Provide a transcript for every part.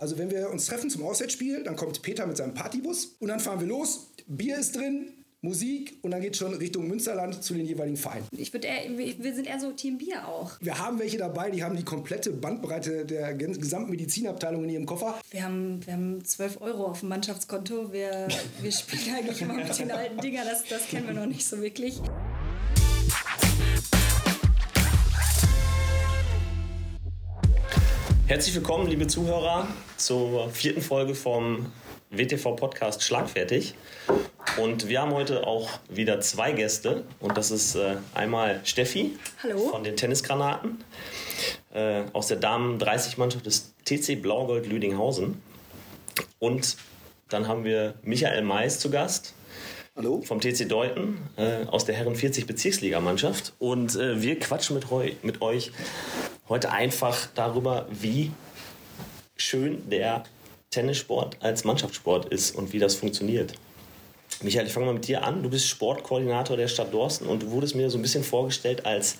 Also wenn wir uns treffen zum Auswärtsspiel, dann kommt Peter mit seinem Partybus und dann fahren wir los. Bier ist drin, Musik und dann geht schon Richtung Münsterland zu den jeweiligen Vereinen. Ich würde wir sind eher so Team Bier auch. Wir haben welche dabei, die haben die komplette Bandbreite der gesamten Medizinabteilung in ihrem Koffer. Wir haben, wir haben 12 Euro auf dem Mannschaftskonto. Wir, wir spielen eigentlich immer mit den alten Dingern, das, das kennen wir noch nicht so wirklich. Herzlich willkommen, liebe Zuhörer, zur vierten Folge vom WTV-Podcast Schlagfertig. Und wir haben heute auch wieder zwei Gäste. Und das ist äh, einmal Steffi Hallo. von den Tennisgranaten äh, aus der Damen-30-Mannschaft des TC Blaugold Lüdinghausen. Und dann haben wir Michael Mais zu Gast. Hallo. Vom TC Deuten äh, aus der Herren 40 Bezirksligamannschaft. Und äh, wir quatschen mit, mit euch heute einfach darüber, wie schön der Tennissport als Mannschaftssport ist und wie das funktioniert. Michael, ich fange mal mit dir an. Du bist Sportkoordinator der Stadt Dorsten und du wurdest mir so ein bisschen vorgestellt als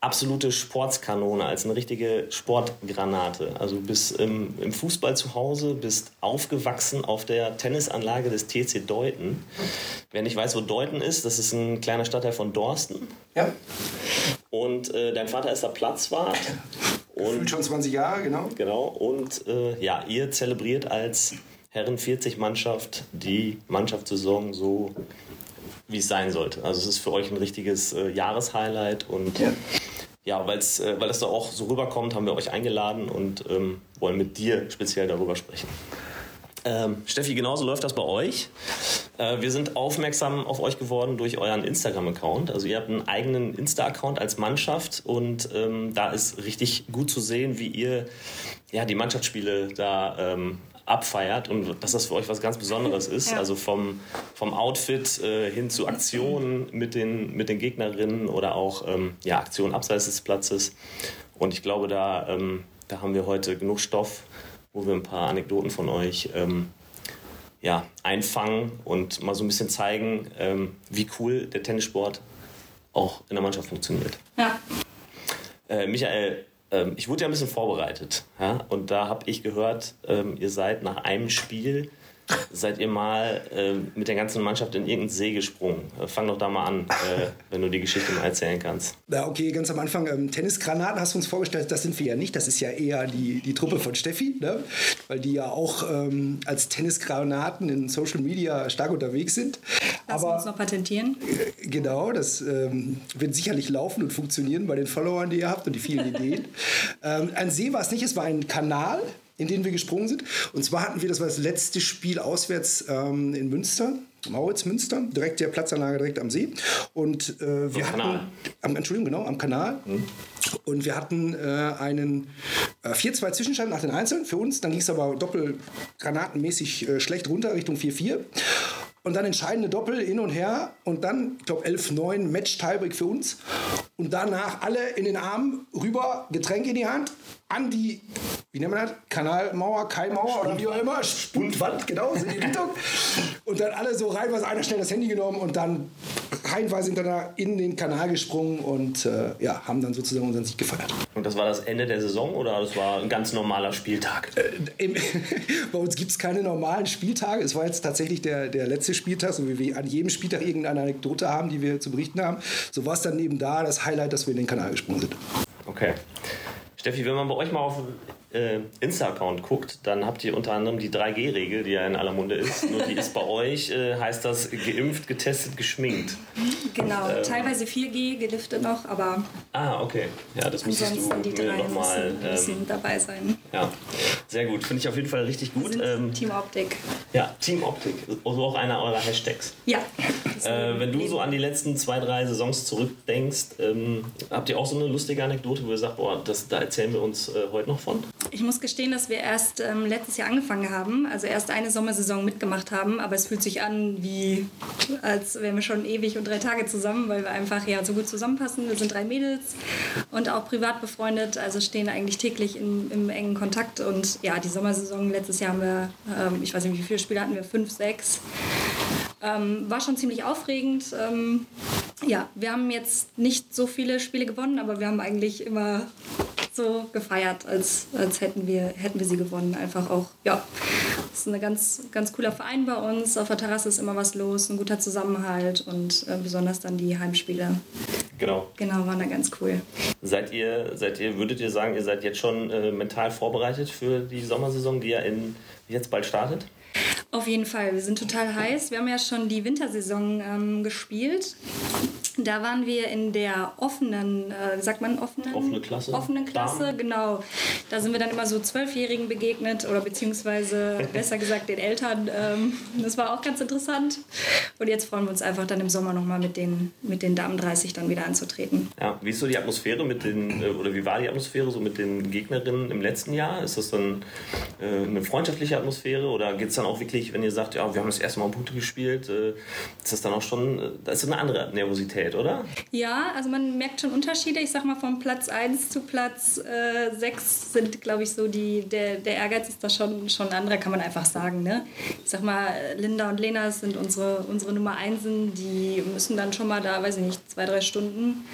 absolute Sportskanone, als eine richtige Sportgranate. Also du bist im, im, Fußball zu Hause, bist aufgewachsen auf der Tennisanlage des TC Deuten. Wer nicht weiß, wo Deuten ist, das ist ein kleiner Stadtteil von Dorsten. Ja. Und äh, dein Vater ist der Platzwart. Und schon 20 Jahre, genau. Genau. Und äh, ja, ihr zelebriert als Herren 40 Mannschaft die Mannschaftssaison so wie es sein sollte. Also es ist für euch ein richtiges äh, Jahreshighlight und ja, ja weil's, äh, weil das da auch so rüberkommt, haben wir euch eingeladen und ähm, wollen mit dir speziell darüber sprechen. Ähm, Steffi, genauso läuft das bei euch. Äh, wir sind aufmerksam auf euch geworden durch euren Instagram-Account. Also ihr habt einen eigenen Insta-Account als Mannschaft und ähm, da ist richtig gut zu sehen, wie ihr ja, die Mannschaftsspiele da ähm, abfeiert und dass das für euch was ganz Besonderes ist. Ja. Also vom, vom Outfit äh, hin zu Aktionen mit den, mit den Gegnerinnen oder auch ähm, ja, Aktionen abseits des Platzes. Und ich glaube, da, ähm, da haben wir heute genug Stoff, wo wir ein paar Anekdoten von euch ähm, ja, einfangen und mal so ein bisschen zeigen, ähm, wie cool der Tennissport auch in der Mannschaft funktioniert. Ja. Äh, Michael, ähm, ich wurde ja ein bisschen vorbereitet. Ja? Und da habe ich gehört, ähm, ihr seid nach einem Spiel seid ihr mal äh, mit der ganzen Mannschaft in irgendeinen See gesprungen? Äh, fang doch da mal an, äh, wenn du die Geschichte mal erzählen kannst. Ja, okay, ganz am Anfang. Ähm, Tennisgranaten hast du uns vorgestellt, das sind wir ja nicht. Das ist ja eher die, die Truppe von Steffi, ne? weil die ja auch ähm, als Tennisgranaten in Social Media stark unterwegs sind. Lass Aber, uns noch patentieren. Äh, genau, das ähm, wird sicherlich laufen und funktionieren bei den Followern, die ihr habt und die vielen Ideen. ähm, ein See war es nicht, es war ein Kanal in denen wir gesprungen sind. Und zwar hatten wir, das war das letzte Spiel auswärts ähm, in Münster, Mauritz Münster, direkt der Platzanlage direkt am See. Und äh, wir am hatten, am, Entschuldigung, genau, am Kanal. Mhm. Und wir hatten äh, einen äh, 4-2 Zwischenstand nach den Einzelnen für uns. Dann ging es aber doppelgranatenmäßig äh, schlecht runter Richtung 4-4. Und dann entscheidende Doppel hin und her. Und dann, ich glaube, 11-9 Match-Tiebreak für uns. Und danach alle in den Arm rüber, Getränk in die Hand, an die, wie nennt man das? Kanalmauer, Keimauer oder wie auch immer, Spundwand, genau, so die Richtung. Und dann alle so reinweise, einer schnell das Handy genommen und dann reihenweise hintereinander in den Kanal gesprungen und äh, ja, haben dann sozusagen unseren Sieg gefeiert. Und das war das Ende der Saison oder das war ein ganz normaler Spieltag? Äh, bei uns gibt es keine normalen Spieltage. Es war jetzt tatsächlich der, der letzte Spieltag, so wie wir an jedem Spieltag irgendeine Anekdote haben, die wir zu berichten haben. So war es dann eben da das Highlight, dass wir in den Kanal gesprungen sind. Okay. Steffi, wenn man bei euch mal auf äh, Insta-Account guckt, dann habt ihr unter anderem die 3G-Regel, die ja in aller Munde ist. Nur die ist bei euch, äh, heißt das geimpft, getestet, geschminkt. Genau, ähm, teilweise 4G, geliftet noch, aber. Ah, okay. Ja, das müsstest du die drei nochmal ähm, dabei sein. Ja, sehr gut. Finde ich auf jeden Fall richtig gut. Ähm, Team Optik. Ja, Team Optik. Also auch einer eurer Hashtags. Ja. Äh, wenn du so an die letzten zwei, drei Saisons zurückdenkst, ähm, habt ihr auch so eine lustige Anekdote, wo ihr sagt, boah, das, da erzählen wir uns äh, heute noch von? Ich muss gestehen, dass wir erst ähm, letztes Jahr angefangen haben, also erst eine Sommersaison mitgemacht haben, aber es fühlt sich an, wie als wären wir schon ewig und drei Tage zusammen, weil wir einfach ja so gut zusammenpassen. Wir sind drei Mädels und auch privat befreundet, also stehen eigentlich täglich in, im engen Kontakt und ja, die Sommersaison letztes Jahr haben wir, ähm, ich weiß nicht, wie viele Spiele hatten wir, fünf, sechs. Ähm, war schon ziemlich aufregend. Ähm, ja, wir haben jetzt nicht so viele Spiele gewonnen, aber wir haben eigentlich immer so gefeiert, als, als hätten, wir, hätten wir sie gewonnen. Einfach auch, ja, es ist ein ganz, ganz cooler Verein bei uns. Auf der Terrasse ist immer was los, ein guter Zusammenhalt und äh, besonders dann die Heimspiele. Genau. Genau, waren da ganz cool. Seid ihr, seid ihr, würdet ihr sagen, ihr seid jetzt schon äh, mental vorbereitet für die Sommersaison, die ja in, jetzt bald startet? Auf jeden Fall, wir sind total heiß. Wir haben ja schon die Wintersaison ähm, gespielt. Da waren wir in der offenen, äh, sagt man offenen? Offene Klasse. Offenen Klasse, Damen. genau. Da sind wir dann immer so Zwölfjährigen begegnet oder beziehungsweise besser gesagt den Eltern. Ähm, das war auch ganz interessant. Und jetzt freuen wir uns einfach dann im Sommer nochmal mit den, mit den Damen 30 dann wieder anzutreten. Ja, wie ist so die Atmosphäre mit den, äh, oder wie war die Atmosphäre so mit den Gegnerinnen im letzten Jahr? Ist das dann äh, eine freundschaftliche Atmosphäre oder geht es dann auch wirklich, wenn ihr sagt, ja, wir haben das erste Mal Punkte gespielt, äh, ist das dann auch schon, äh, da ist eine andere Nervosität, oder? Ja, also man merkt schon Unterschiede. Ich sag mal, von Platz 1 zu Platz äh, 6 sind, glaube ich, so die, der, der Ehrgeiz ist da schon, schon ein anderer, kann man einfach sagen. Ne? Ich sag mal, Linda und Lena sind unsere, unsere Nummer 1, die müssen dann schon mal da, weiß ich nicht, zwei, drei Stunden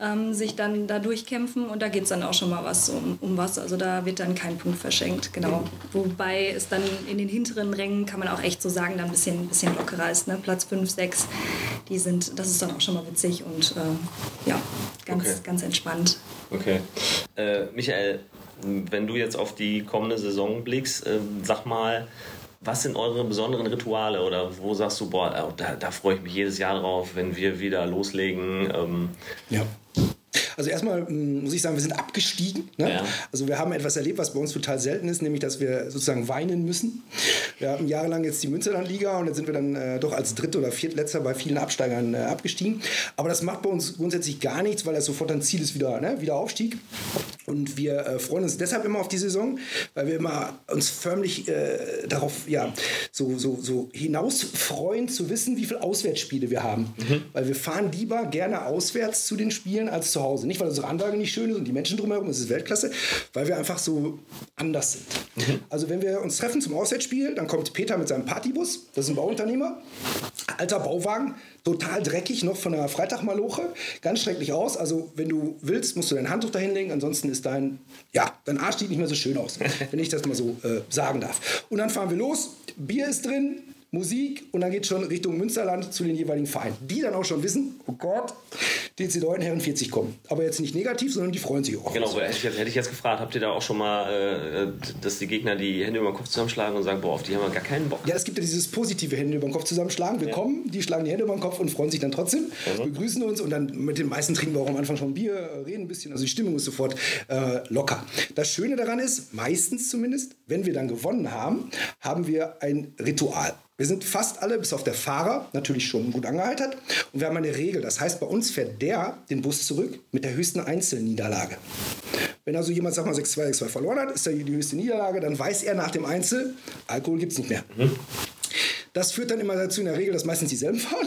ähm, sich dann da durchkämpfen und da geht es dann auch schon mal was um, um was. Also da wird dann kein Punkt verschenkt, genau. Wobei es dann in den hinteren Rängen, kann man auch echt so sagen, dann ein bisschen, bisschen lockerer ist. Ne? Platz 5, 6, die sind, das ist dann auch schon mal witzig und äh, ja, ganz, Okay. ganz entspannt. Okay. Äh, Michael, wenn du jetzt auf die kommende Saison blickst, äh, sag mal, was sind eure besonderen Rituale oder wo sagst du, boah, äh, da, da freue ich mich jedes Jahr drauf, wenn wir wieder loslegen? Ähm, Ja. Also erstmal mm, muss ich sagen, wir sind abgestiegen. Ne? Ja. Also wir haben etwas erlebt, was bei uns total selten ist, nämlich dass wir sozusagen weinen müssen. Wir hatten jahrelang jetzt die Münsterland-Liga und jetzt sind wir dann äh, doch als Dritt- oder Viertletzter bei vielen Absteigern äh, abgestiegen. Aber das macht bei uns grundsätzlich gar nichts, weil das sofort ein Ziel ist, wieder, ne? wieder Aufstieg. Und wir äh, freuen uns deshalb immer auf die Saison, weil wir immer uns förmlich äh, darauf ja, so, so, so hinaus freuen zu wissen, wie viele Auswärtsspiele wir haben. Weil wir fahren lieber gerne auswärts zu den Spielen als zu Hause. Nicht, weil unsere Anlage nicht schön ist und die Menschen drumherum, es ist Weltklasse, weil wir einfach so anders sind. Also wenn wir uns treffen zum Auswärtsspiel, dann kommt Peter mit seinem Partybus, das ist ein Bauunternehmer, alter Bauwagen, total dreckig, noch von der Freitagmaloche, ganz schrecklich aus. Also wenn du willst, musst du dein Handtuch dahin legen, ansonsten ist dein, ja, dein Arsch sieht nicht mehr so schön aus, wenn ich das mal so äh, sagen darf. Und dann fahren wir los, Bier ist drin, Musik und dann geht schon Richtung Münsterland zu den jeweiligen Vereinen. Die dann auch schon wissen, oh Gott, DC Deuten Herren 40 kommen. Aber jetzt nicht negativ, sondern die freuen sich auch. genau, hätte ich, jetzt- hätte ich jetzt gefragt, habt ihr da auch schon mal, äh, dass die Gegner die Hände über den Kopf zusammenschlagen und sagen, boah, auf die haben wir gar keinen Bock? Ja, es gibt ja dieses positive Hände über den Kopf zusammenschlagen. Wir kommen, die schlagen die Hände über den Kopf und freuen sich dann trotzdem, begrüßen uns und dann mit den meisten trinken wir auch am Anfang schon Bier, reden ein bisschen. Also die Stimmung ist sofort äh, locker. Das Schöne daran ist, meistens zumindest, wenn wir dann gewonnen haben, haben wir ein Ritual. Wir sind fast alle, bis auf der Fahrer, natürlich schon gut angeheitert. Und wir haben eine Regel. Das heißt, bei uns fährt der den Bus zurück mit der höchsten Einzelniederlage. Wenn also jemand, sag mal, 6-2, 6-2 verloren hat, ist da die höchste Niederlage, dann weiß er nach dem Einzel, Alkohol gibt es nicht mehr. Das führt dann immer dazu in der Regel, dass meistens dieselben fahren,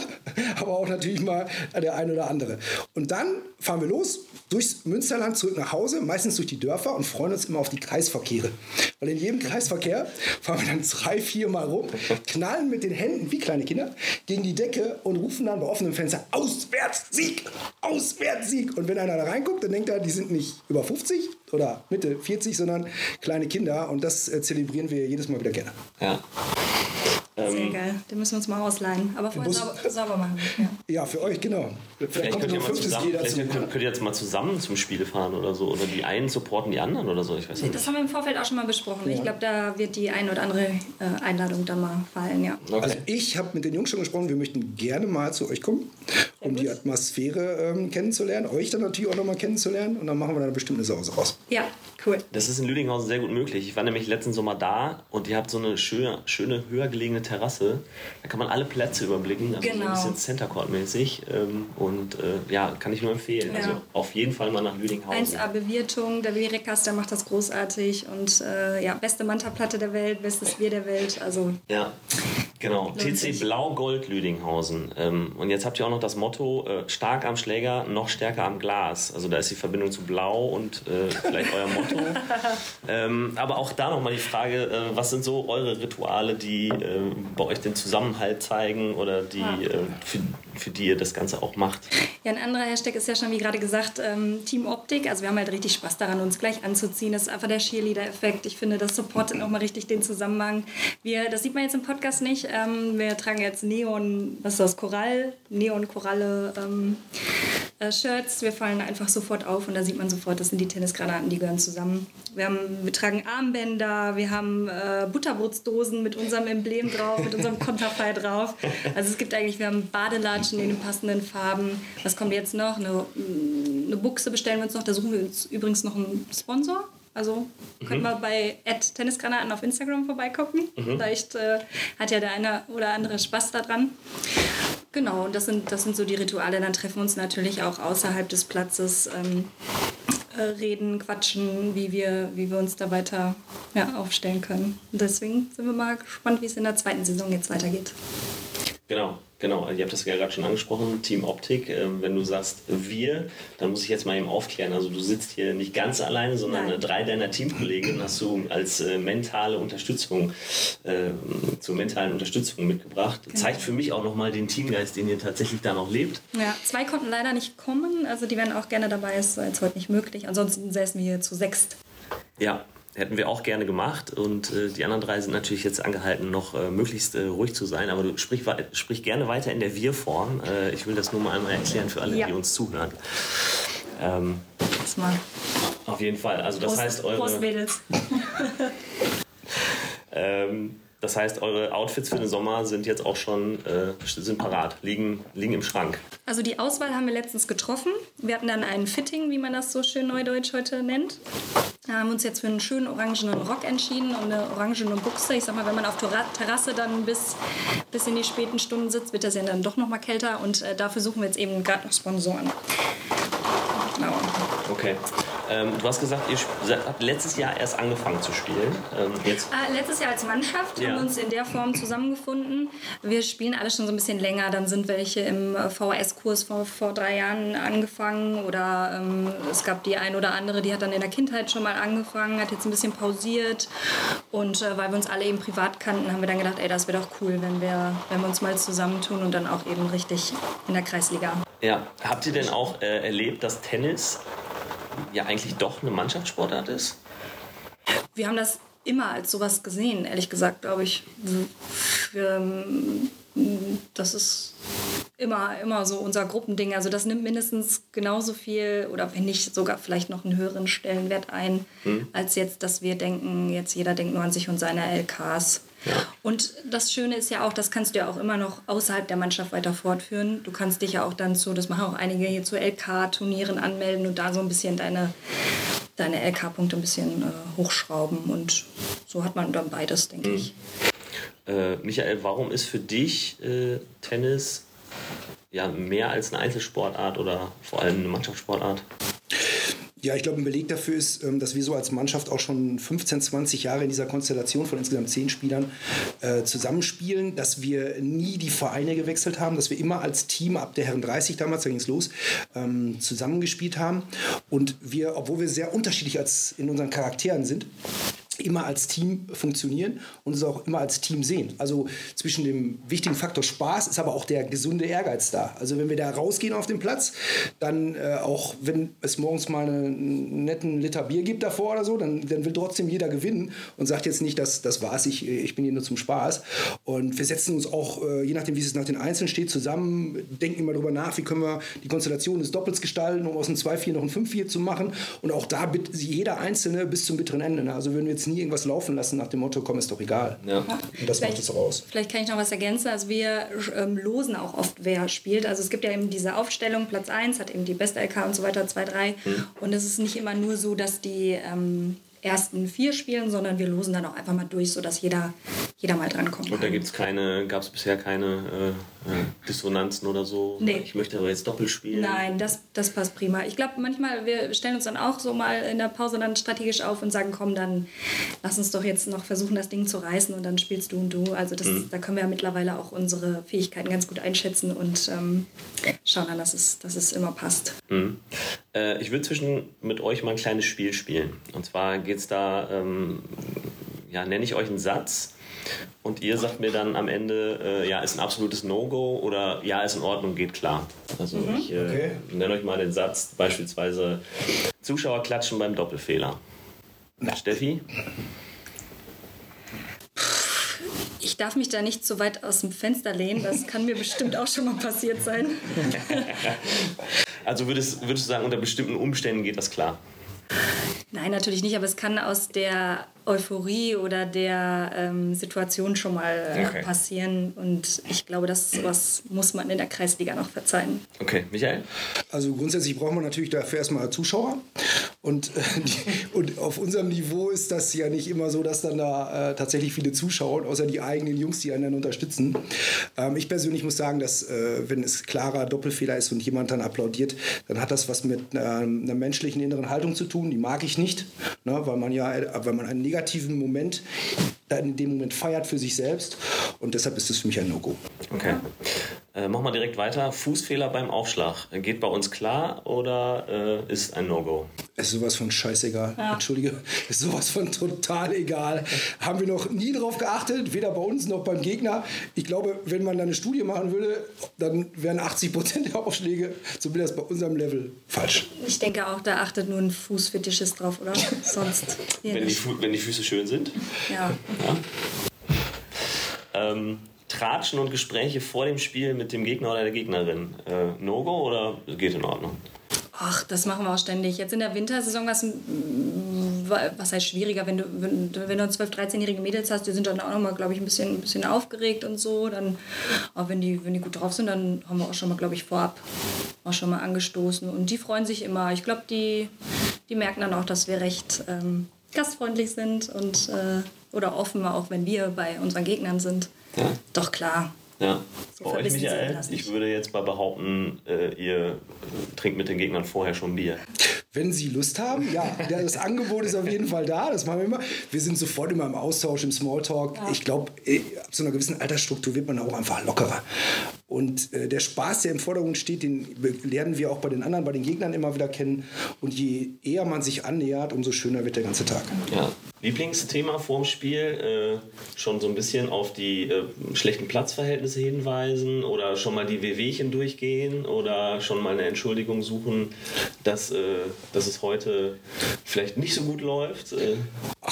aber auch natürlich mal der eine oder andere. Und dann fahren wir los durchs Münsterland zurück nach Hause, meistens durch die Dörfer und freuen uns immer auf die Kreisverkehre. Weil in jedem Kreisverkehr fahren wir dann drei, vier Mal rum, knallen mit den Händen wie kleine Kinder gegen die Decke und rufen dann bei offenem Fenster Auswärtssieg, Auswärtssieg. Und wenn einer da reinguckt, dann denkt er, die sind nicht über 50 oder Mitte 40, sondern kleine Kinder und das äh, zelebrieren wir jedes Mal wieder gerne. Ja. Sehr geil. Den müssen wir uns mal ausleihen. Aber vorher sauber, sauber machen. Ja. Ja, für euch, genau. Vielleicht, Vielleicht kommt könnt, ihr mal zusammen, vielleicht könnt, könnt ihr jetzt mal zusammen zum Spiel fahren oder so. Oder die einen supporten die anderen oder so. Ich weiß nicht. Das haben wir im Vorfeld auch schon mal besprochen. Ich glaube, da wird die ein oder andere äh, Einladung dann mal fallen, ja. Okay. Also ich habe mit den Jungs schon gesprochen, wir möchten gerne mal zu euch kommen, um die Atmosphäre ähm, kennenzulernen, euch dann natürlich auch nochmal kennenzulernen und dann machen wir dann bestimmt eine Sause raus. Ja, cool. Das ist in Lüdinghausen sehr gut möglich. Ich war nämlich letzten Sommer da und ihr habt so eine schöne, schöne höher gelegene Terrasse. Da kann man alle Plätze überblicken, also so Genau. ein bisschen Center Court mäßig. Ähm, und äh, ja, kann ich nur empfehlen. Ja. Also auf jeden Fall mal nach Lüdinghausen. 1A Bewirtung, der Bierrekas, der macht das großartig und äh, ja, beste Manta-Platte der Welt, bestes Bier der Welt, also Ja. Genau, TC Blau-Gold Lüdinghausen. Ähm, und jetzt habt ihr auch noch das Motto, äh, stark am Schläger, noch stärker am Glas. Also da ist die Verbindung zu Blau und äh, vielleicht euer Motto. ähm, aber auch da nochmal die Frage, äh, was sind so eure Rituale, die bei euch den Zusammenhalt zeigen oder die, für, für die ihr das Ganze auch macht? Ja, ein anderer Hashtag ist ja schon, wie gerade gesagt, ähm, Team Optik. Also wir haben halt richtig Spaß daran, uns gleich anzuziehen. Das ist einfach der Cheerleader-Effekt. Ich finde, das supportet nochmal richtig den Zusammenhang. Wir, das sieht man jetzt im Podcast nicht. Ähm, wir tragen jetzt Neon, was ist das, Korall, Neon-Koralle ähm, äh, Shirts. Wir fallen einfach sofort auf und da sieht man sofort, das sind die Tennisgranaten, die gehören zusammen. Wir, haben, wir tragen Armbänder, wir haben äh, Butterbrotsdosen mit unserem Emblem drauf, mit unserem Konterfei drauf. Also es gibt eigentlich, wir haben Badelatschen in den passenden Farben. Was kommt jetzt noch? Eine, eine Buchse bestellen wir uns noch. Da suchen wir uns übrigens noch einen Sponsor. Also mhm. könnt mal bei Tennisgranaten auf Instagram vorbeigucken. Mhm. Vielleicht äh, hat ja der eine oder andere Spaß daran. Genau, das sind, das sind so die Rituale. Dann treffen wir uns natürlich auch außerhalb des Platzes, ähm, äh, reden, quatschen, wie wir, wie wir uns da weiter ja, aufstellen können. Und deswegen sind wir mal gespannt, wie es in der zweiten Saison jetzt weitergeht. Genau. Genau, also ihr habt das ja gerade schon angesprochen, Team Optik. Ähm, wenn du sagst wir, dann muss ich jetzt mal eben aufklären. Also du sitzt hier nicht ganz alleine, sondern Nein. drei deiner Teamkollegen hast du als äh, mentale Unterstützung, äh, zur mentalen Unterstützung mitgebracht. Genau. Zeigt für mich auch nochmal den Teamgeist, den ihr tatsächlich da noch lebt. Ja, zwei konnten leider nicht kommen, also die wären auch gerne dabei, ist jetzt heute nicht möglich. Ansonsten säßen wir hier zu sechst. Ja, hätten wir auch gerne gemacht. Und äh, die anderen drei sind natürlich jetzt angehalten, noch äh, möglichst äh, ruhig zu sein. Aber du sprich, sprich gerne weiter in der Wir-Form. Äh, ich will das nur mal einmal erklären für alle, ja. die uns zuhören. Ähm, das mal. Auf jeden Fall. Also das Prost, heißt eure. Prost, Mädels. ähm, das heißt, eure Outfits für den Sommer sind jetzt auch schon äh, sind parat, liegen, liegen im Schrank. Also die Auswahl haben wir letztens getroffen. Wir hatten dann ein Fitting, wie man das so schön neudeutsch heute nennt. Wir haben uns jetzt für einen schönen orangenen Rock entschieden und eine orangene Buchse. Ich sag mal, wenn man auf der Terrasse dann bis, bis in die späten Stunden sitzt, wird das ja dann doch noch mal kälter und äh, dafür suchen wir jetzt eben gerade noch Sponsoren. Genau. Okay. Ähm, du hast gesagt, ihr habt letztes Jahr erst angefangen zu spielen. Ähm, jetzt? Äh, letztes Jahr als Mannschaft ja. haben wir uns in der Form zusammengefunden. Wir spielen alle schon so ein bisschen länger. Dann sind welche im äh, VHS-Kurs vor, vor drei Jahren angefangen oder ähm, es gab die ein oder andere, die hat dann in der Kindheit schon mal angefangen, hat jetzt ein bisschen pausiert. Und äh, weil wir uns alle eben privat kannten, haben wir dann gedacht, ey, das wäre doch cool, wenn wir, wenn wir uns mal zusammentun und dann auch eben richtig in der Kreisliga. Ja, habt ihr denn auch äh, erlebt, dass Tennis ja eigentlich doch eine Mannschaftssportart ist? Wir haben das immer als sowas gesehen, ehrlich gesagt, glaube ich. Wir, das ist immer, immer so unser Gruppending. Also das nimmt mindestens genauso viel oder wenn nicht sogar vielleicht noch einen höheren Stellenwert ein, hm. als jetzt, dass wir denken, jetzt jeder denkt nur an sich und seine LKs. Ja. Und das Schöne ist ja auch, das kannst du ja auch immer noch außerhalb der Mannschaft weiter fortführen. Du kannst dich ja auch dann zu, das machen auch einige hier zu LK-Turnieren anmelden und da so ein bisschen deine, deine LK-Punkte ein bisschen äh, hochschrauben. Und so hat man dann beides, denke mhm. ich. Äh, Michael, warum ist für dich äh, Tennis ja, mehr als eine Einzelsportart oder vor allem eine Mannschaftssportart? Ja, ich glaube, ein Beleg dafür ist, ähm, dass wir so als Mannschaft auch schon 15, 20 Jahre in dieser Konstellation von insgesamt zehn Spielern äh, zusammenspielen, dass wir nie die Vereine gewechselt haben, dass wir immer als Team ab der Herren 30 damals, da ging es los, ähm, zusammengespielt haben. Und wir, obwohl wir sehr unterschiedlich als in unseren Charakteren sind, immer als Team funktionieren und es auch immer als Team sehen. Also zwischen dem wichtigen Faktor Spaß ist aber auch der gesunde Ehrgeiz da. Also wenn wir da rausgehen auf den Platz, dann äh, auch wenn es morgens mal einen netten Liter Bier gibt davor oder so, dann, dann will trotzdem jeder gewinnen und sagt jetzt nicht, dass das war's, ich, ich bin hier nur zum Spaß. Und wir setzen uns auch, äh, je nachdem wie es nach den Einzelnen steht, zusammen, denken immer darüber nach, wie können wir die Konstellation des Doppels gestalten, um aus einem 2-4 noch ein 5-4 zu machen. Und auch da jeder Einzelne bis zum bitteren Ende. Ne? Also wenn wir jetzt nie irgendwas laufen lassen nach dem Motto, komm, ist doch egal. Ja. Und das vielleicht, macht es raus. Vielleicht kann ich noch was ergänzen. Also wir ähm, losen auch oft, wer spielt. Also es gibt ja eben diese Aufstellung, Platz 1 hat eben die beste LK und so weiter, 2, 3. Hm. Und es ist nicht immer nur so, dass die ähm, ersten vier spielen, sondern wir losen dann auch einfach mal durch, sodass jeder, jeder mal drankommt. Und da gibt's keine, gab es bisher keine... Äh äh, Dissonanzen oder so? Nee. Ich möchte aber jetzt doppelt spielen. Nein, das, das passt prima. Ich glaube, manchmal, wir stellen uns dann auch so mal in der Pause dann strategisch auf und sagen, komm, dann lass uns doch jetzt noch versuchen, das Ding zu reißen und dann spielst du und du. Also das, da können wir ja mittlerweile auch unsere Fähigkeiten ganz gut einschätzen und ähm, schauen dann, dass es, dass es immer passt. Mhm. Äh, ich würde zwischen mit euch mal ein kleines Spiel spielen. Und zwar geht es da, ähm, ja, nenne ich euch einen Satz und ihr sagt mir dann am Ende, äh, ja, ist ein absolutes No-Go oder ja, ist in Ordnung, geht klar. Also ich äh, Okay. nenne euch mal den Satz, beispielsweise Zuschauer klatschen beim Doppelfehler. Steffi? Ich darf mich da nicht so weit aus dem Fenster lehnen. Das kann mir bestimmt auch schon mal passiert sein. Also würdest, würdest du sagen, unter bestimmten Umständen geht das klar? Nein, natürlich nicht, aber es kann aus der Euphorie oder der ähm, Situation schon mal äh, Okay. passieren. Und ich glaube, das sowas muss man in der Kreisliga noch verzeihen. Okay, Michael? Also grundsätzlich braucht man natürlich dafür erstmal Zuschauer. Und, äh, die, und auf unserem Niveau ist das ja nicht immer so, dass dann da äh, tatsächlich viele zuschauen, außer die eigenen Jungs, die einen dann unterstützen. Ähm, ich persönlich muss sagen, dass äh, wenn es klarer Doppelfehler ist und jemand dann applaudiert, dann hat das was mit ähm, einer menschlichen inneren Haltung zu tun. Die mag ich nicht, ne, weil man ja, äh, weil man einen negativen Moment in dem Moment feiert für sich selbst. Und deshalb ist das für mich ein No-Go. Okay. Äh, machen wir direkt weiter. Fußfehler beim Aufschlag. Geht bei uns klar oder äh, ist ein No-Go? Ist sowas von scheißegal. Entschuldige, ist sowas von total egal. Haben wir noch nie drauf geachtet, weder bei uns noch beim Gegner. Ich glaube, wenn man da eine Studie machen würde, dann wären 80 Prozent der Aufschläge, zumindest bei unserem Level, falsch. Ich denke auch, da achtet nur ein Fußfetischist drauf, oder? Sonst Wenn die, wenn die Füße schön sind. Ja. Ähm, Tratschen und Gespräche vor dem Spiel mit dem Gegner oder der Gegnerin. Äh, No-Go oder geht in Ordnung? Ach, das machen wir auch ständig. Jetzt in der Wintersaison war was heißt schwieriger, wenn du, wenn, wenn du 12-, 13-jährige Mädels hast, die sind dann auch noch mal, glaube ich, ein bisschen, ein bisschen aufgeregt und so. Dann, aber wenn die, wenn die gut drauf sind, dann haben wir auch schon mal, glaube ich, vorab auch schon mal angestoßen. Und die freuen sich immer. Ich glaube, die, die merken dann auch, dass wir recht ähm, gastfreundlich sind und äh, oder offen, auch wenn wir bei unseren Gegnern sind. Ja. Doch klar. Ja. So Bei euch, Michael, ich würde jetzt mal behaupten, äh, ihr äh, trinkt mit den Gegnern vorher schon Bier. Wenn Sie Lust haben, ja, das Angebot ist auf jeden Fall da, das machen wir immer. Wir sind sofort immer im Austausch, im Smalltalk. Ich glaube, ab so einer gewissen Altersstruktur wird man auch einfach lockerer. Und äh, der Spaß, der im Vordergrund steht, den lernen wir auch bei den anderen, bei den Gegnern immer wieder kennen. Und je eher man sich annähert, umso schöner wird der ganze Tag. Ja. Lieblingsthema vorm Spiel, äh, schon so ein bisschen auf die äh, schlechten Platzverhältnisse hinweisen oder schon mal die Wehwehchen durchgehen oder schon mal eine Entschuldigung suchen, dass, äh, dass es heute vielleicht nicht so gut läuft.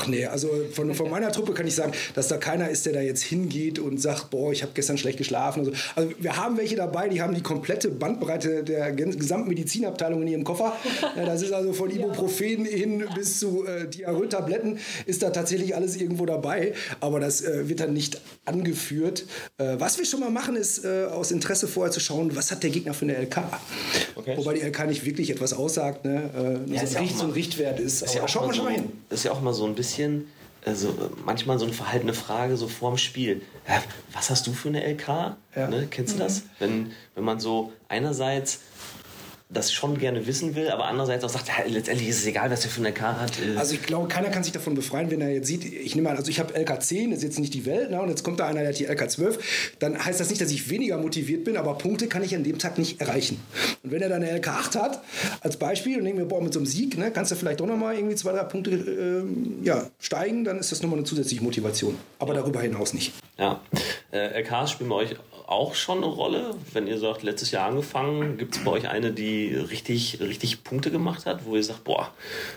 Nee, also von, von meiner Truppe kann ich sagen, dass da keiner ist, der da jetzt hingeht und sagt, boah, ich habe gestern schlecht geschlafen. So. Also wir haben welche dabei, die haben die komplette Bandbreite der gesamten Medizinabteilung in ihrem Koffer. Ja, das ist also von Ibuprofen hin bis zu äh, Diarrhoe-Tabletten ist da tatsächlich alles irgendwo dabei. Aber das äh, wird dann nicht angeführt. Äh, was wir schon mal machen, ist äh, aus Interesse vorher zu schauen, was hat der Gegner für eine LK. Okay. Wobei die LK nicht wirklich etwas aussagt, ne? äh, Ja, ist so, ja ein auch Richt, so ein Richtwert ist. ist ja Aber auch schaut mal so, mal hin. Das ist ja auch mal so ein bisschen, also manchmal so eine verhaltene Frage so vorm Spiel. Was hast du für eine LK? Ja. Ne, kennst du das? Wenn, wenn man so einerseits das schon gerne wissen will, aber andererseits auch sagt, ja, letztendlich ist es egal, was der für eine LK hat. äh, Also ich glaube, keiner kann sich davon befreien, wenn er jetzt sieht, ich nehme an, also ich habe LK10, das ist jetzt nicht die Welt, ne, und jetzt kommt da einer, der hat die LK12, dann heißt das nicht, dass ich weniger motiviert bin, aber Punkte kann ich an dem Tag nicht erreichen. Und wenn er dann eine LK8 hat, als Beispiel, und denke mir, boah, mit so einem Sieg, ne, kannst du vielleicht doch nochmal irgendwie zwei, drei Punkte ähm, ja, steigen, dann ist das nochmal eine zusätzliche Motivation. Aber darüber hinaus nicht. Ja. Äh, LKs spielen bei euch auch schon eine Rolle. Wenn ihr sagt, letztes Jahr angefangen, gibt es bei euch eine, die richtig, richtig Punkte gemacht hat, wo ihr sagt, boah,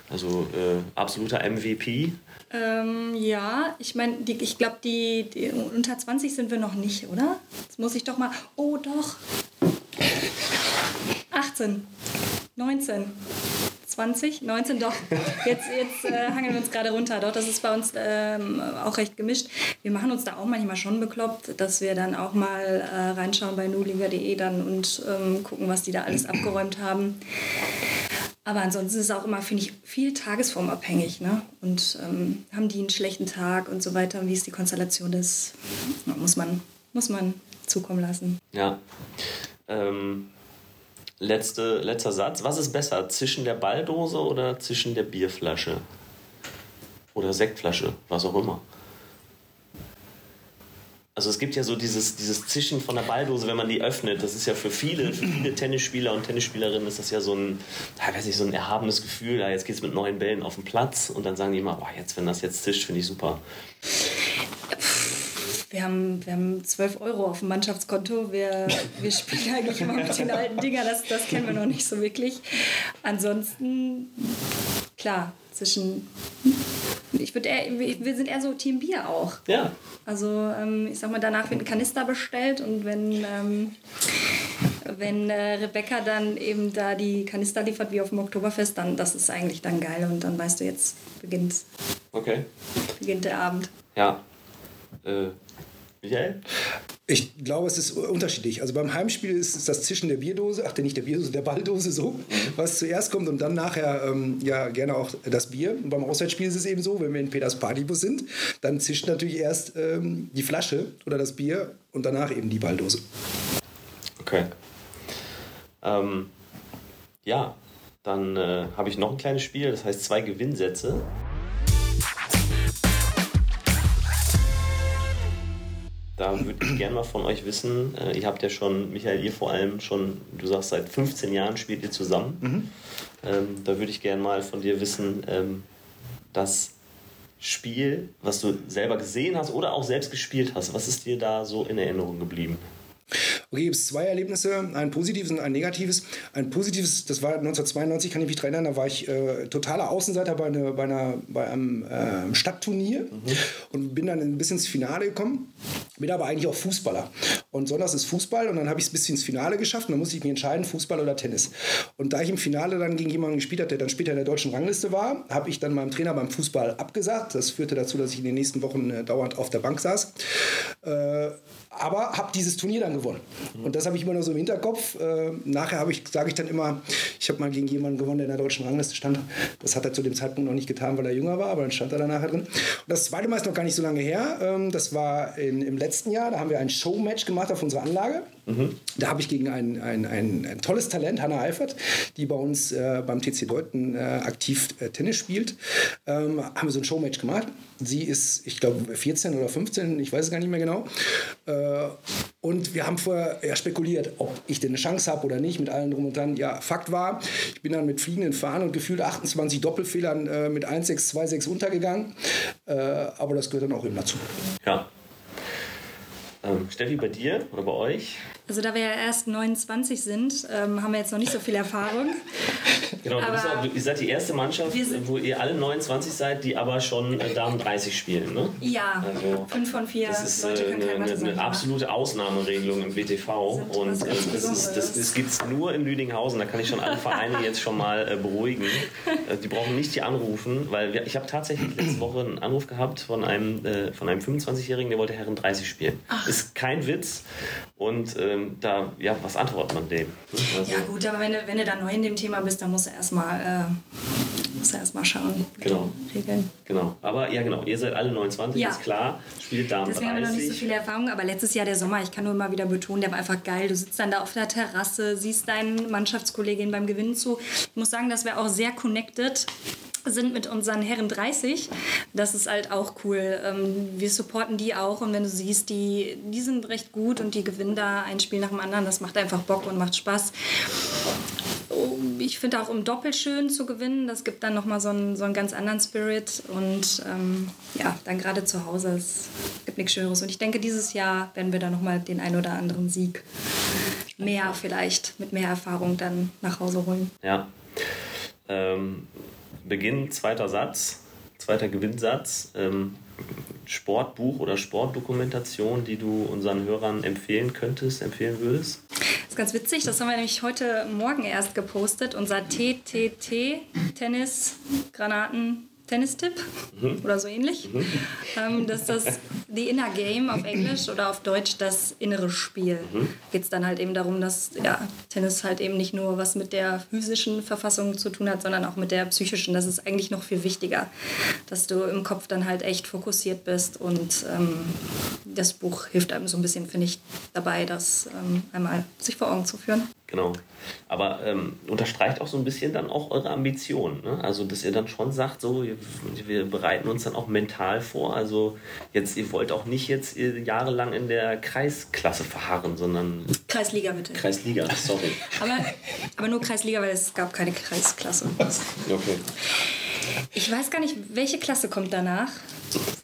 also äh, absoluter MVP. Ähm, ja, ich meine, ich glaube, die, die unter 20 sind wir noch nicht, oder? Jetzt muss ich doch mal. Oh, doch. 18, 19. 20, 19, doch. Jetzt, jetzt äh, hangeln wir uns gerade runter. Doch, das ist bei uns ähm, auch recht gemischt. Wir machen uns da auch manchmal schon bekloppt, dass wir dann auch mal äh, reinschauen bei nuliga.de dann und ähm, gucken, was die da alles abgeräumt haben. Aber ansonsten ist es auch immer, finde ich, viel tagesformabhängig. Ne? Und ähm, haben die einen schlechten Tag und so weiter? Wie ist die Konstellation des? Muss man, muss man zukommen lassen. Ja. Ähm, letzte, letzter Satz. Was ist besser, zwischen der Balldose oder zwischen der Bierflasche? Oder Sektflasche, was auch immer. Also es gibt ja so dieses, dieses Zischen von der Balldose, wenn man die öffnet. Das ist ja für viele, für viele Tennisspieler und Tennisspielerinnen ist das ja so ein, ich weiß nicht, so ein erhabenes Gefühl. Ja, jetzt geht es mit neuen Bällen auf den Platz und dann sagen die immer, boah, jetzt, wenn das jetzt zischt, finde ich super. Wir haben, wir haben 12 Euro auf dem Mannschaftskonto. Wir, wir spielen eigentlich immer mit den alten Dingern. Das, das kennen wir noch nicht so wirklich. Ansonsten, klar, zwischen ich würde wir sind eher so Team Bier auch. Ja. Also ähm, ich sag mal, danach wird ein Kanister bestellt und wenn, ähm, wenn äh, Rebecca dann eben da die Kanister liefert wie auf dem Oktoberfest, dann das ist eigentlich dann geil und dann weißt du, jetzt beginnt, okay. beginnt der Abend. Ja. Äh, Michael? Ich glaube, es ist unterschiedlich. Also beim Heimspiel ist es das Zischen der Bierdose, ach, nicht der Bierdose, der Balldose so, was zuerst kommt und dann nachher ähm, ja gerne auch das Bier. Und beim Auswärtsspiel ist es eben so, wenn wir in Peters Partybus sind, dann zischt natürlich erst ähm, die Flasche oder das Bier und danach eben die Balldose. Okay. Ähm, ja, dann äh, habe ich noch ein kleines Spiel, das heißt zwei Gewinnsätze. Da würde ich gerne mal von euch wissen, äh, ihr habt ja schon, Michael, ihr vor allem schon, du sagst, seit 15 Jahren spielt ihr zusammen. Mhm. Ähm, da würde ich gerne mal von dir wissen, ähm, das Spiel, was du selber gesehen hast oder auch selbst gespielt hast, was ist dir da so in Erinnerung geblieben? Okay, gibt es zwei Erlebnisse, ein positives und ein negatives. Ein positives, das war 1992, kann ich mich daran erinnern, da war ich äh, totaler Außenseiter bei, eine, bei, einer, bei einem äh, Stadtturnier mhm. und bin dann ein bisschen ins Finale gekommen. Bin aber eigentlich auch Fußballer. Und sonntags ist Fußball und dann habe ich es bis ins Finale geschafft und dann musste ich mich entscheiden, Fußball oder Tennis. Und da ich im Finale dann gegen jemanden gespielt habe, der dann später in der deutschen Rangliste war, habe ich dann meinem Trainer beim Fußball abgesagt. Das führte dazu, dass ich in den nächsten Wochen äh, dauernd auf der Bank saß. Äh, aber habe dieses Turnier dann gewonnen. Mhm. Und das habe ich immer noch so im Hinterkopf. Äh, nachher ich, sage ich dann immer, ich habe mal gegen jemanden gewonnen, der in der deutschen Rangliste stand. Das hat er zu dem Zeitpunkt noch nicht getan, weil er jünger war, aber dann stand er da nachher drin. Und das zweite Mal ist noch gar nicht so lange her. Ähm, das war in, im letzten Jahr. Da haben wir ein Showmatch gemacht auf unserer Anlage. Mhm. Da habe ich gegen ein, ein, ein, ein, tolles Talent, Hanna Eifert, die bei uns äh, beim TC Deuten äh, aktiv äh, Tennis spielt, ähm, haben wir so ein Showmatch gemacht. Sie ist, ich glaube, 14 oder 15, ich weiß es gar nicht mehr genau. Äh, und wir haben vorher ja, spekuliert, ob ich denn eine Chance habe oder nicht, mit allen drum und dran. Ja, Fakt war, ich bin dann mit fliegenden Fahnen und gefühlt 28 Doppelfehlern äh, mit 1,6, 2,6 untergegangen. Äh, aber das gehört dann auch eben dazu. Ja. Ähm, Steffi, bei dir oder bei euch? Also da wir ja erst 29 sind, ähm, haben wir jetzt noch nicht so viel Erfahrung. Genau, auch, ihr seid die erste Mannschaft, wo ihr alle 29 seid, die aber schon äh, Damen 30 spielen, ne? Ja, also, fünf von vier Das ist Leute äh, eine, eine, eine absolute Ausnahmeregelung im WTV und äh, das, ist, das, das gibt es nur in Lüdinghausen, da kann ich schon alle Vereine jetzt schon mal äh, beruhigen. Äh, die brauchen nicht hier anrufen, weil wir, ich habe tatsächlich letzte Woche einen Anruf gehabt von einem, äh, von einem 25-Jährigen, der wollte Herren 30 spielen. Ach. Ist kein Witz und ähm, da, ja, was antwortet man dem? Also, ja gut, aber wenn du, wenn du da neu in dem Thema bist, dann musst du erstmal äh, musst du erstmal schauen. Genau. Regeln. Genau. Aber ja genau, ihr seid alle 29, ja. ist klar. Spielt Damen Deswegen 30. haben wir noch nicht so viele Erfahrungen, aber letztes Jahr der Sommer, ich kann nur immer wieder betonen, der war einfach geil. Du sitzt dann da auf der Terrasse, siehst deinen Mannschaftskollegin beim Gewinnen zu. Ich muss sagen, dass wir auch sehr connected sind mit unseren Herren 30. Das ist halt auch cool. Ähm, wir supporten die auch und wenn du siehst, die, die sind recht gut und die gewinnen da ein Spiel nach dem anderen, das macht einfach Bock und macht Spaß. Ich finde auch im Doppel schön zu gewinnen, das gibt dann nochmal so einen, so einen ganz anderen Spirit und ähm, ja, dann gerade zu Hause, es gibt nichts Schöneres. Und ich denke, dieses Jahr werden wir da nochmal den ein oder anderen Sieg mehr vielleicht, mit mehr Erfahrung dann nach Hause holen. Ja. Ähm Beginn, zweiter Satz, zweiter Gewinnsatz. Ähm, Sportbuch oder Sportdokumentation, die du unseren Hörern empfehlen könntest, empfehlen würdest? Das ist ganz witzig, das haben wir nämlich heute Morgen erst gepostet. Unser TTT, Tennis, Granaten, Tennistipp oder so ähnlich. Ähm, dass das The Inner Game auf Englisch oder auf Deutsch das innere Spiel. Geht es dann halt eben darum, dass ja, Tennis halt eben nicht nur was mit der physischen Verfassung zu tun hat, sondern auch mit der psychischen. Das ist eigentlich noch viel wichtiger, dass du im Kopf dann halt echt fokussiert bist und ähm, das Buch hilft einem so ein bisschen, finde ich, dabei, das ähm, einmal sich vor Augen zu führen. Genau. Aber ähm, unterstreicht auch so ein bisschen dann auch eure Ambition. Ne? Also, dass ihr dann schon sagt, so, wir, wir bereiten uns dann auch mental vor. Also, jetzt, ihr wollt auch nicht jetzt jahrelang in der Kreisklasse verharren, sondern. Kreisliga bitte. Kreisliga, sorry. aber, aber nur Kreisliga, weil es gab keine Kreisklasse. Okay. Ich weiß gar nicht, welche Klasse kommt danach.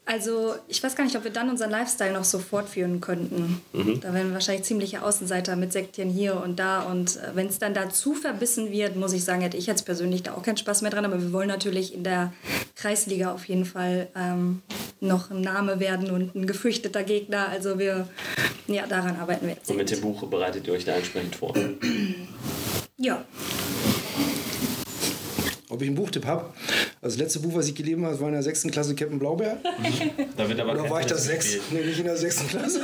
Also ich weiß gar nicht, ob wir dann unseren Lifestyle noch so fortführen könnten. Mhm. Da wären wir wahrscheinlich ziemliche Außenseiter mit Sektchen hier und da. Und äh, wenn es dann dazu verbissen wird, muss ich sagen, hätte ich jetzt persönlich da auch keinen Spaß mehr dran. Aber wir wollen natürlich in der Kreisliga auf jeden Fall ähm, noch ein Name werden und ein gefürchteter Gegner. Also wir, ja, daran arbeiten wir jetzt. Und mit dem Buch bereitet ihr euch da entsprechend vor? ja ob ich einen Buchtipp habe. Das letzte Buch, was ich gelesen habe, war in der sechsten Klasse Captain Blaubeer. da wird aber Oder war ich das sechs? Nee, nicht in der sechsten Klasse.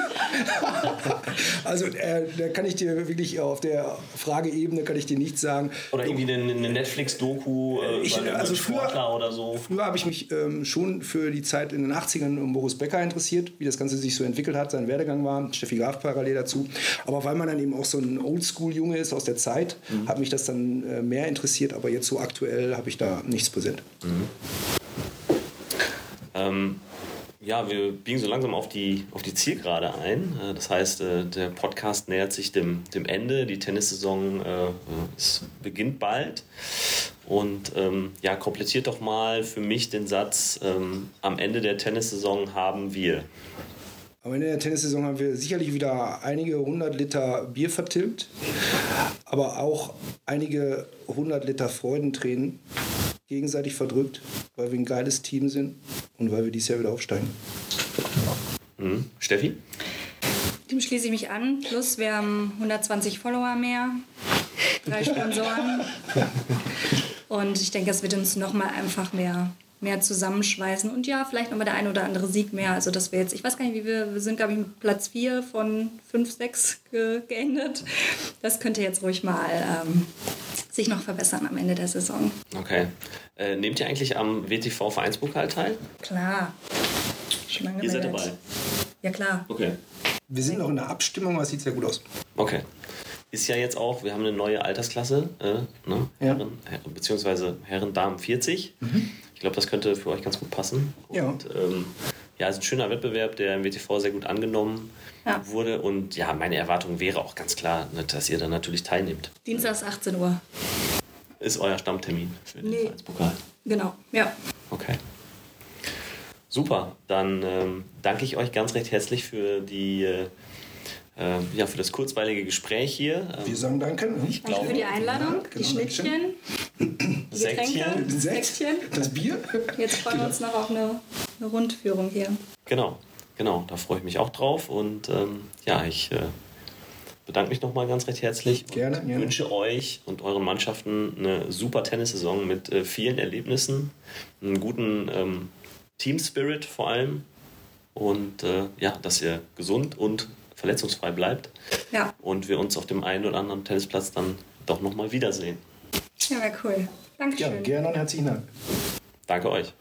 also äh, da kann ich dir wirklich auf der Frageebene kann ich dir nichts sagen. Oder irgendwie eine, eine Netflix-Doku äh, ich, also Sportler früher, oder so. Früher habe ich mich ähm, schon für die Zeit in den 80ern um Boris Becker interessiert, wie das Ganze sich so entwickelt hat, sein Werdegang war. Steffi Graf parallel dazu. Aber weil man dann eben auch so ein Oldschool-Junge ist aus der Zeit, mhm. hat mich das dann äh, mehr interessiert. Aber jetzt so aktuell habe ich da nichts präsent. Mhm. Ähm, ja, wir biegen so langsam auf die, auf die Zielgerade ein. Äh, das heißt, äh, der Podcast nähert sich dem, dem Ende. Die Tennissaison äh, es beginnt bald. Und ähm, ja, komplettiert doch mal für mich den Satz, ähm, am Ende der Tennissaison haben wir. Am Ende der Tennissaison haben wir sicherlich wieder einige hundert Liter Bier vertilgt, aber auch einige hundert Liter Freudentränen gegenseitig verdrückt, weil wir ein geiles Team sind und weil wir dieses Jahr wieder aufsteigen. Mhm. Steffi? Dem schließe ich mich an. Plus, wir haben 120 Follower mehr, drei Sponsoren. Und ich denke, es wird uns nochmal einfach mehr, mehr zusammenschweißen. Und ja, vielleicht nochmal der ein oder andere Sieg mehr. Also, dass wir jetzt, ich weiß gar nicht, wie wir, wir sind, glaube ich, Platz 4 von 5, 6 ge geendet. Das könnte jetzt ruhig mal ähm, sich noch verbessern am Ende der Saison. Okay. Äh, nehmt ihr eigentlich am WTV Vereinspokal teil? Klar. Schon lange Ihr seid dabei? Ja, klar. Okay. Wir sind noch in der Abstimmung, aber es sieht sehr gut aus. Okay. Ist ja jetzt auch, wir haben eine neue Altersklasse, äh, ne? ja. Herren, beziehungsweise Herren, Damen 40. Mhm. Ich glaube, das könnte für euch ganz gut passen. Und, ja. Ähm, ja, es ist ein schöner Wettbewerb, der im WTV sehr gut angenommen ja. wurde. Und ja, meine Erwartung wäre auch ganz klar, ne, dass ihr dann natürlich teilnehmt. Dienstags 18 Uhr. Ist euer Stammtermin für den nee. Vereinspokal? Genau, ja. Okay. Super, dann ähm, danke ich euch ganz recht herzlich für die äh, äh, ja, für das kurzweilige Gespräch hier. Ähm, Wir sagen danke. Ich danke glaube, für die Einladung, ja, genau, die Schnittchen, die Getränke, Säckchen, das Bier. Jetzt freuen wir uns noch auf eine, eine Rundführung hier. Genau, genau, da freue ich mich auch drauf und ähm, ja, ich äh, bedanke mich nochmal ganz recht herzlich gerne, und gerne. wünsche euch und euren Mannschaften eine super Tennissaison mit äh, vielen Erlebnissen, einen guten ähm, Team Spirit vor allem und äh, ja, dass ihr gesund und verletzungsfrei bleibt ja. und wir uns auf dem einen oder anderen Tennisplatz dann doch nochmal wiedersehen. Ja, wäre cool. Dankeschön. Ja, gerne und herzlichen Dank. Danke euch.